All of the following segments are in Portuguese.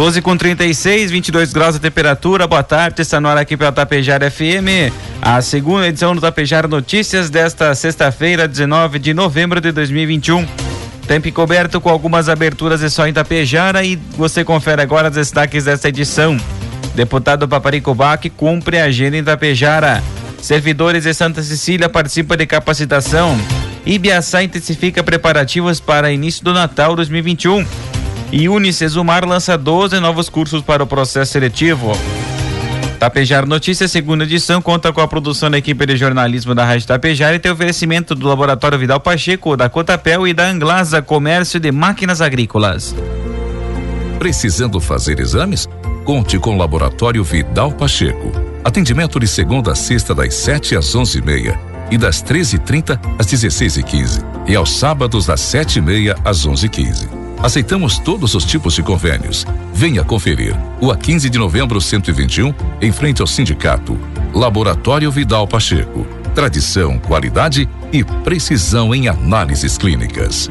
12 com 36, 22 graus a temperatura. Boa tarde, está no ar aqui pela Tapejara FM. A segunda edição do Tapejara Notícias desta sexta-feira, 19 de novembro de 2021. Tempo coberto com algumas aberturas e só em Tapejara e você confere agora os destaques desta edição. Deputado Paparico Bac cumpre a agenda em Tapejara. Servidores de Santa Cecília participam de capacitação. Ibiaçá intensifica preparativos para início do Natal 2021. E Unicesumar lança 12 novos cursos para o processo seletivo. Tapejar Notícias, segunda edição, conta com a produção da equipe de jornalismo da Rádio Tapejar e tem oferecimento do Laboratório Vidal Pacheco, da Cotapel e da Anglasa Comércio de Máquinas Agrícolas. Precisando fazer exames? Conte com o Laboratório Vidal Pacheco. Atendimento de segunda a sexta, das 7 às 11 e e das 13h30 às 16h15. E, e aos sábados, das 7h30 às 11h15. Aceitamos todos os tipos de convênios. Venha conferir. O a 15 de novembro 121, em frente ao sindicato. Laboratório Vidal Pacheco. Tradição, qualidade e precisão em análises clínicas.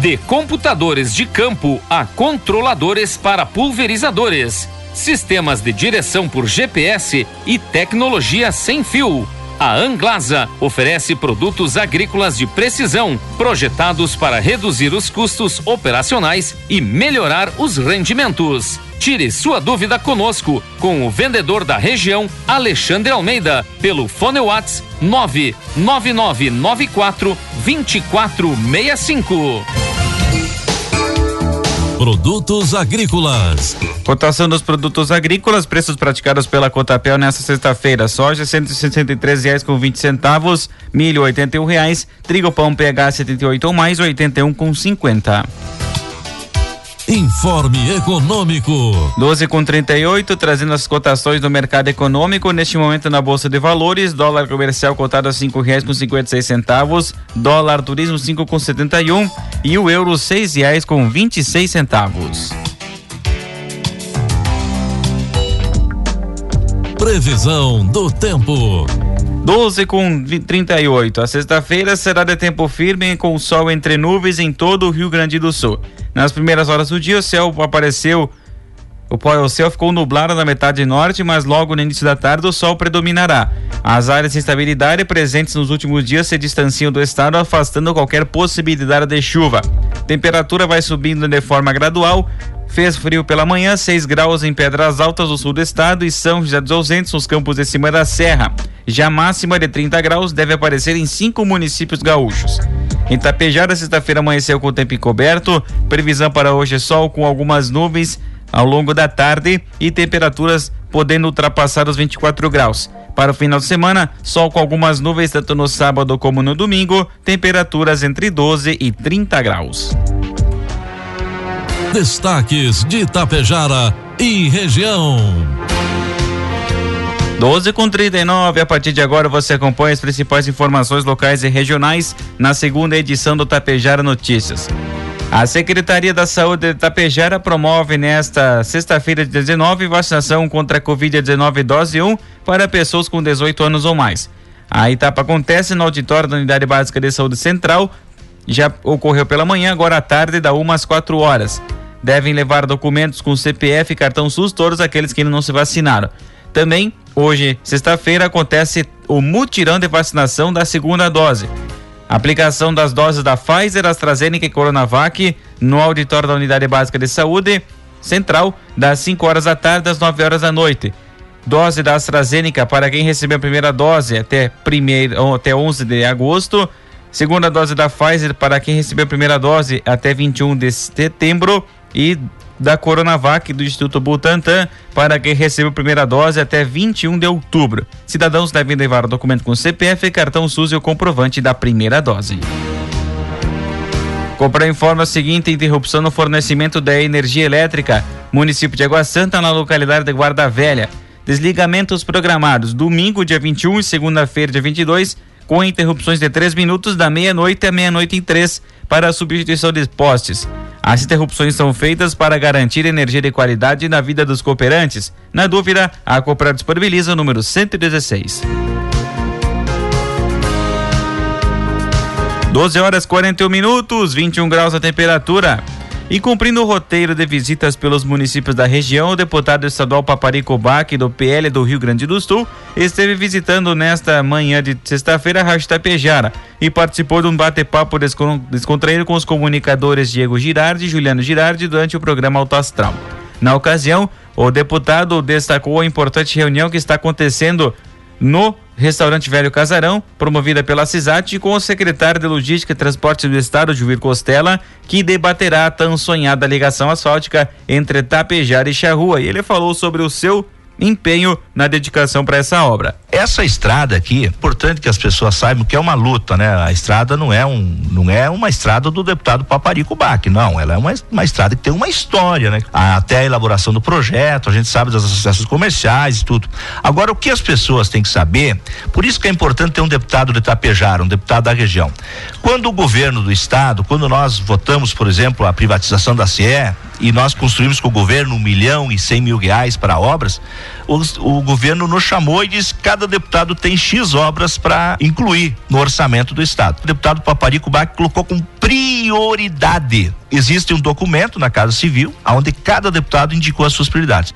De computadores de campo a controladores para pulverizadores, sistemas de direção por GPS e tecnologia sem fio. A Anglasa oferece produtos agrícolas de precisão, projetados para reduzir os custos operacionais e melhorar os rendimentos. Tire sua dúvida conosco com o vendedor da região, Alexandre Almeida, pelo Fone Whats 99994 2465. Produtos agrícolas. Cotação dos produtos agrícolas, preços praticados pela Cotapel nesta sexta-feira. Soja vinte centavos, milho oitenta e um reais, trigo pão PH 78 ou mais com cinquenta. Informe Econômico. 12 com 38, trazendo as cotações do mercado econômico. Neste momento na Bolsa de Valores, dólar comercial cotado a cinco reais com cinquenta e seis centavos, dólar turismo cinco com setenta e um e o euro seis reais com vinte e seis centavos. Previsão do tempo. 12 com 38. A sexta-feira será de tempo firme com sol entre nuvens em todo o Rio Grande do Sul. Nas primeiras horas do dia, o céu apareceu. O céu ficou nublado na metade norte, mas logo no início da tarde o sol predominará. As áreas de instabilidade presentes nos últimos dias se distanciam do estado, afastando qualquer possibilidade de chuva. Temperatura vai subindo de forma gradual, Fez frio pela manhã, 6 graus em Pedras Altas, do sul do estado, e São José dos Ausentes, nos campos de cima da serra. Já máxima de 30 graus deve aparecer em cinco municípios gaúchos. Em Tapejara, sexta-feira amanheceu com o tempo encoberto. Previsão para hoje é sol com algumas nuvens ao longo da tarde e temperaturas podendo ultrapassar os 24 graus. Para o final de semana, sol com algumas nuvens tanto no sábado como no domingo, temperaturas entre 12 e 30 graus. Destaques de Itapejara e região. 12 com 39. A partir de agora você acompanha as principais informações locais e regionais na segunda edição do Tapejara Notícias. A Secretaria da Saúde de Tapejara promove nesta sexta-feira, 19, vacinação contra a Covid-19 dose 1 para pessoas com 18 anos ou mais. A etapa acontece no auditório da Unidade Básica de Saúde Central. Já ocorreu pela manhã, agora à tarde, da 1 às 4 horas devem levar documentos com CPF e cartão SUS, todos aqueles que ainda não se vacinaram. Também, hoje, sexta-feira, acontece o mutirão de vacinação da segunda dose. Aplicação das doses da Pfizer, AstraZeneca e Coronavac no auditório da Unidade Básica de Saúde Central, das 5 horas da tarde às 9 horas da noite. dose da AstraZeneca para quem recebeu a primeira dose até, primeiro, até 11 de agosto. Segunda dose da Pfizer para quem recebeu a primeira dose até 21 de setembro. E da Coronavac do Instituto Butantan para quem recebeu a primeira dose até 21 de outubro. Cidadãos devem levar o documento com CPF, cartão SUS e o comprovante da primeira dose. Comprar informa a seguinte interrupção no fornecimento da energia elétrica. Município de Água Santa, na localidade de Guarda Velha. Desligamentos programados domingo, dia 21 e segunda-feira, dia 22, com interrupções de 3 minutos da meia-noite à meia-noite em 3 para a substituição de postes. As interrupções são feitas para garantir energia de qualidade na vida dos cooperantes. Na dúvida, a Copra disponibiliza o número 116. 12 horas 41 minutos, 21 graus a temperatura. E cumprindo o roteiro de visitas pelos municípios da região, o deputado estadual Paparico Bac, do PL do Rio Grande do Sul, esteve visitando nesta manhã de sexta-feira a Rádio Tapejara e participou de um bate-papo descontraído com os comunicadores Diego Girardi e Juliano Girardi durante o programa Alto Astral. Na ocasião, o deputado destacou a importante reunião que está acontecendo no Restaurante Velho Casarão, promovida pela CISAT, com o secretário de Logística e Transporte do Estado, Juir Costela, que debaterá a tão sonhada ligação asfáltica entre Tapejara e Charrua. E ele falou sobre o seu empenho na dedicação para essa obra. Essa estrada aqui, é importante que as pessoas saibam que é uma luta, né? A estrada não é um, não é uma estrada do deputado Paparico Bac, não, ela é uma, uma estrada que tem uma história, né? Até a elaboração do projeto, a gente sabe das associações comerciais e tudo. Agora o que as pessoas têm que saber, por isso que é importante ter um deputado de Itapejara, um deputado da região. Quando o governo do estado, quando nós votamos, por exemplo, a privatização da CE, e nós construímos com o governo um milhão e cem mil reais para obras, o, o governo nos chamou e disse que cada deputado tem X obras para incluir no orçamento do Estado. O deputado Paparico Bach colocou com prioridade. Existe um documento na Casa Civil, onde cada deputado indicou as suas prioridades.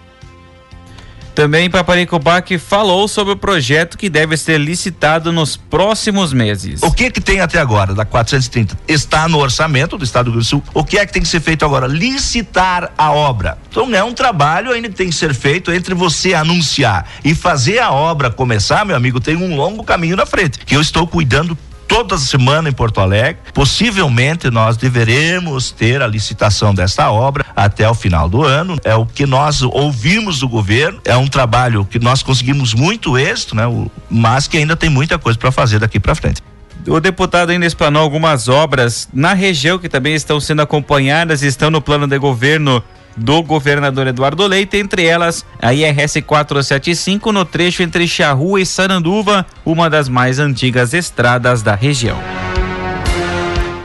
Também Paparicobac falou sobre o projeto que deve ser licitado nos próximos meses. O que que tem até agora da 430? Está no orçamento do Estado do Rio do Sul. O que é que tem que ser feito agora? Licitar a obra. Então é um trabalho ainda que tem que ser feito entre você anunciar e fazer a obra começar, meu amigo, tem um longo caminho na frente. Que eu estou cuidando toda semana em Porto Alegre. Possivelmente nós deveremos ter a licitação desta obra até o final do ano. É o que nós ouvimos do governo. É um trabalho que nós conseguimos muito êxito, né? Mas que ainda tem muita coisa para fazer daqui para frente. O deputado ainda explanou algumas obras na região que também estão sendo acompanhadas e estão no plano de governo do governador Eduardo Leite, entre elas a IRS 475 no trecho entre Charrua e Saranduva, uma das mais antigas estradas da região.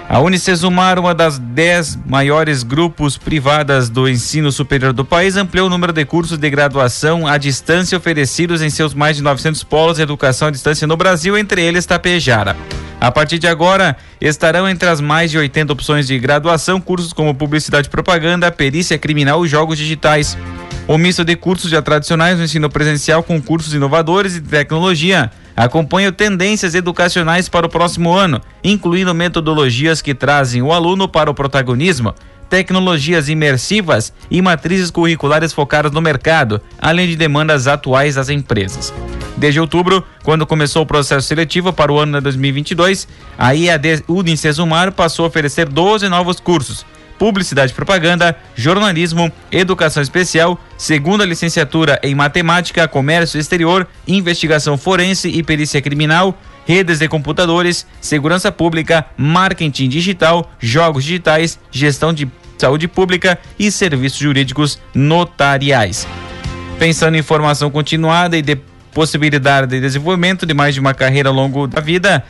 A Unicesumar, uma das dez maiores grupos privadas do ensino superior do país, ampliou o número de cursos de graduação à distância oferecidos em seus mais de 900 polos de educação à distância no Brasil, entre eles Tapejara. A partir de agora, estarão entre as mais de 80 opções de graduação cursos como publicidade e propaganda, perícia criminal e jogos digitais. O misto de cursos já tradicionais no ensino presencial com cursos inovadores e tecnologia acompanha tendências educacionais para o próximo ano, incluindo metodologias que trazem o aluno para o protagonismo, tecnologias imersivas e matrizes curriculares focadas no mercado, além de demandas atuais das empresas. Desde outubro, quando começou o processo seletivo para o ano de 2022, a IAD Unicesumar passou a oferecer 12 novos cursos, Publicidade e Propaganda, Jornalismo, Educação Especial, segunda licenciatura em Matemática, Comércio Exterior, Investigação Forense e Perícia Criminal, Redes de Computadores, Segurança Pública, Marketing Digital, Jogos Digitais, Gestão de Saúde Pública e Serviços Jurídicos Notariais. Pensando em formação continuada e de possibilidade de desenvolvimento de mais de uma carreira ao longo da vida,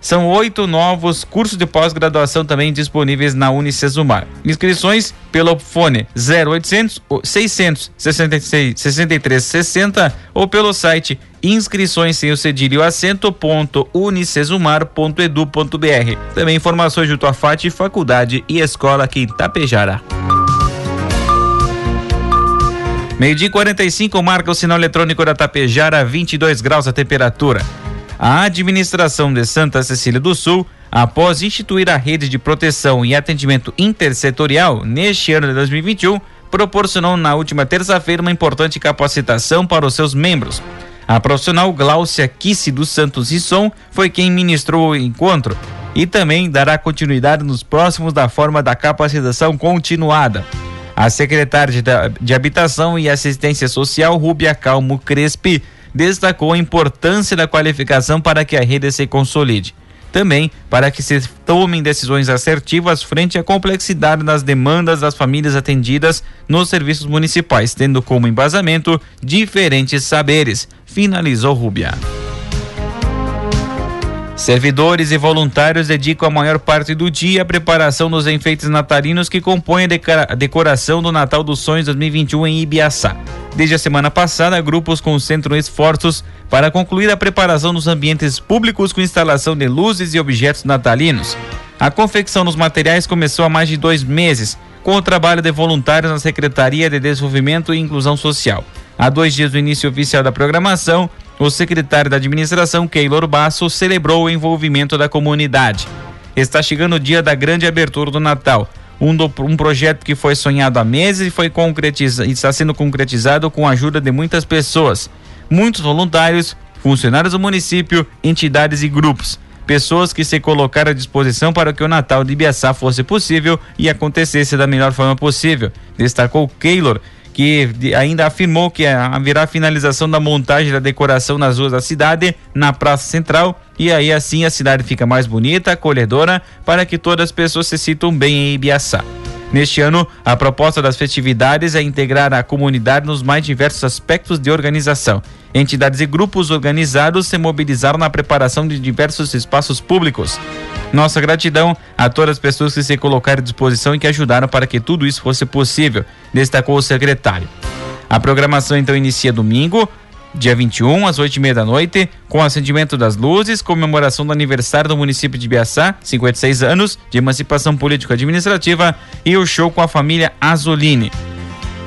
são oito novos cursos de pós-graduação também disponíveis na Unicesumar. Inscrições pelo fone 0800 666 63 60 ou pelo site inscrições sem o cedilho acento.unicesumar.edu.br. Também informações junto à FAT, Faculdade e Escola aqui em Tapejara. Meio-dia 45 marca o sinal eletrônico da Tapejara, 22 graus a temperatura. A administração de Santa Cecília do Sul, após instituir a rede de proteção e atendimento intersetorial neste ano de 2021, proporcionou na última terça-feira uma importante capacitação para os seus membros. A profissional Gláucia Kisse dos Santos Risson foi quem ministrou o encontro e também dará continuidade nos próximos da forma da capacitação continuada. A secretária de, de Habitação e Assistência Social, Rúbia Calmo Crespi, destacou a importância da qualificação para que a rede se consolide também para que se tomem decisões assertivas frente à complexidade das demandas das famílias atendidas nos serviços municipais, tendo como embasamento diferentes saberes, finalizou Rubia. Servidores e voluntários dedicam a maior parte do dia à preparação dos enfeites natalinos que compõem a decoração do Natal dos Sonhos 2021 em Ibiaçá. Desde a semana passada, grupos concentram esforços para concluir a preparação dos ambientes públicos com instalação de luzes e objetos natalinos. A confecção dos materiais começou há mais de dois meses, com o trabalho de voluntários na Secretaria de Desenvolvimento e Inclusão Social. Há dois dias do início oficial da programação, o secretário da administração, Keylor Basso, celebrou o envolvimento da comunidade. Está chegando o dia da grande abertura do Natal. Um, do, um projeto que foi sonhado há meses e foi concretizado, está sendo concretizado com a ajuda de muitas pessoas, muitos voluntários, funcionários do município, entidades e grupos. Pessoas que se colocaram à disposição para que o Natal de Ibiaçá fosse possível e acontecesse da melhor forma possível, destacou Keylor, que ainda afirmou que haverá finalização da montagem da decoração nas ruas da cidade, na Praça Central, e aí assim a cidade fica mais bonita, acolhedora, para que todas as pessoas se sintam bem em Ibiaçá. Neste ano, a proposta das festividades é integrar a comunidade nos mais diversos aspectos de organização. Entidades e grupos organizados se mobilizaram na preparação de diversos espaços públicos. Nossa gratidão a todas as pessoas que se colocaram à disposição e que ajudaram para que tudo isso fosse possível, destacou o secretário. A programação então inicia domingo, dia 21, às 8 e meia da noite, com acendimento das luzes, comemoração do aniversário do município de Biaçá, 56 anos de emancipação político-administrativa, e o show com a família Azoline.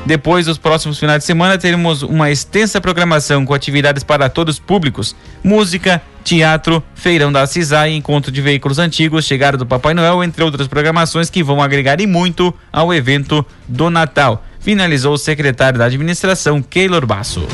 Depois, dos próximos finais de semana, teremos uma extensa programação com atividades para todos os públicos: música, teatro, feirão da CISAI, encontro de veículos antigos, chegada do Papai Noel, entre outras programações que vão agregar e muito ao evento do Natal. Finalizou o secretário da administração, Keylor Basso.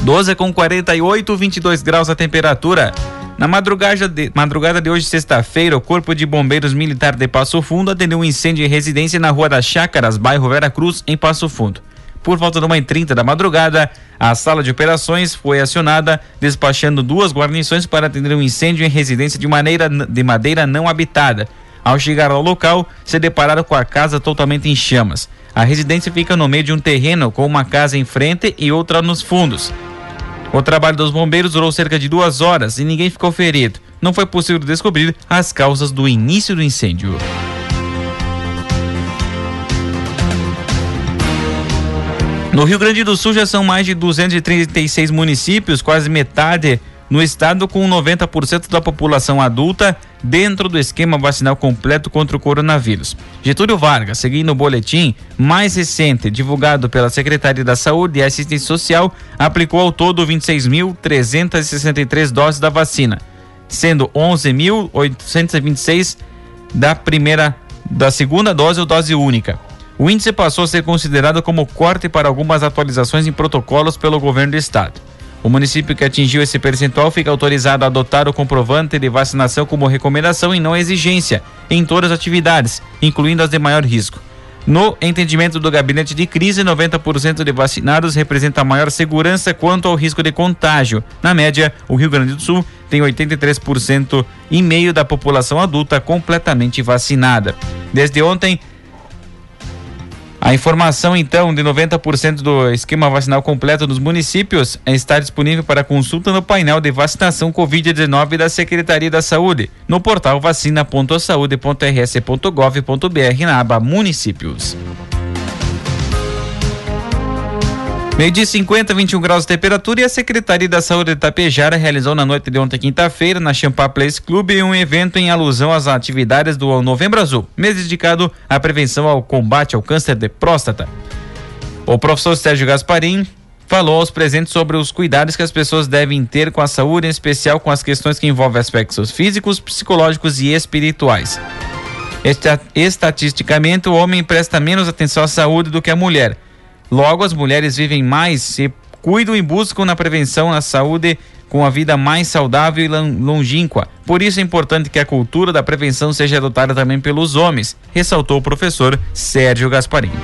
12 com 48, 22 graus a temperatura. Na madrugada de, madrugada de hoje, sexta-feira, o Corpo de Bombeiros Militar de Passo Fundo atendeu um incêndio em residência na Rua das Chácaras, bairro Vera Cruz, em Passo Fundo. Por volta de uma e trinta da madrugada, a sala de operações foi acionada, despachando duas guarnições para atender um incêndio em residência de, maneira, de madeira não habitada. Ao chegar ao local, se depararam com a casa totalmente em chamas. A residência fica no meio de um terreno com uma casa em frente e outra nos fundos. O trabalho dos bombeiros durou cerca de duas horas e ninguém ficou ferido. Não foi possível descobrir as causas do início do incêndio. No Rio Grande do Sul já são mais de 236 municípios, quase metade no estado, com 90% da população adulta dentro do esquema vacinal completo contra o coronavírus. Getúlio Vargas, seguindo o boletim mais recente divulgado pela Secretaria da Saúde e Assistência Social, aplicou ao todo 26.363 doses da vacina, sendo 11.826 da primeira, da segunda dose ou dose única. O índice passou a ser considerado como corte para algumas atualizações em protocolos pelo governo do estado. O município que atingiu esse percentual fica autorizado a adotar o comprovante de vacinação como recomendação e não exigência em todas as atividades, incluindo as de maior risco. No entendimento do gabinete de crise, 90% de vacinados representa maior segurança quanto ao risco de contágio. Na média, o Rio Grande do Sul tem 83% e meio da população adulta completamente vacinada. Desde ontem, a informação, então, de 90% do esquema vacinal completo dos municípios está disponível para consulta no painel de vacinação Covid-19 da Secretaria da Saúde, no portal vacina.saude.rs.gov.br na aba Municípios. Meio dia 50, 21 graus de temperatura e a Secretaria da Saúde de Itapejara realizou na noite de ontem, quinta-feira, na Champá Place Club, um evento em alusão às atividades do Novembro Azul, mês dedicado à prevenção ao combate ao câncer de próstata. O professor Sérgio Gasparim falou aos presentes sobre os cuidados que as pessoas devem ter com a saúde, em especial com as questões que envolvem aspectos físicos, psicológicos e espirituais. Estatisticamente, o homem presta menos atenção à saúde do que a mulher. Logo, as mulheres vivem mais, se cuidam e buscam na prevenção a saúde com a vida mais saudável e longínqua. Por isso é importante que a cultura da prevenção seja adotada também pelos homens, ressaltou o professor Sérgio Gasparini.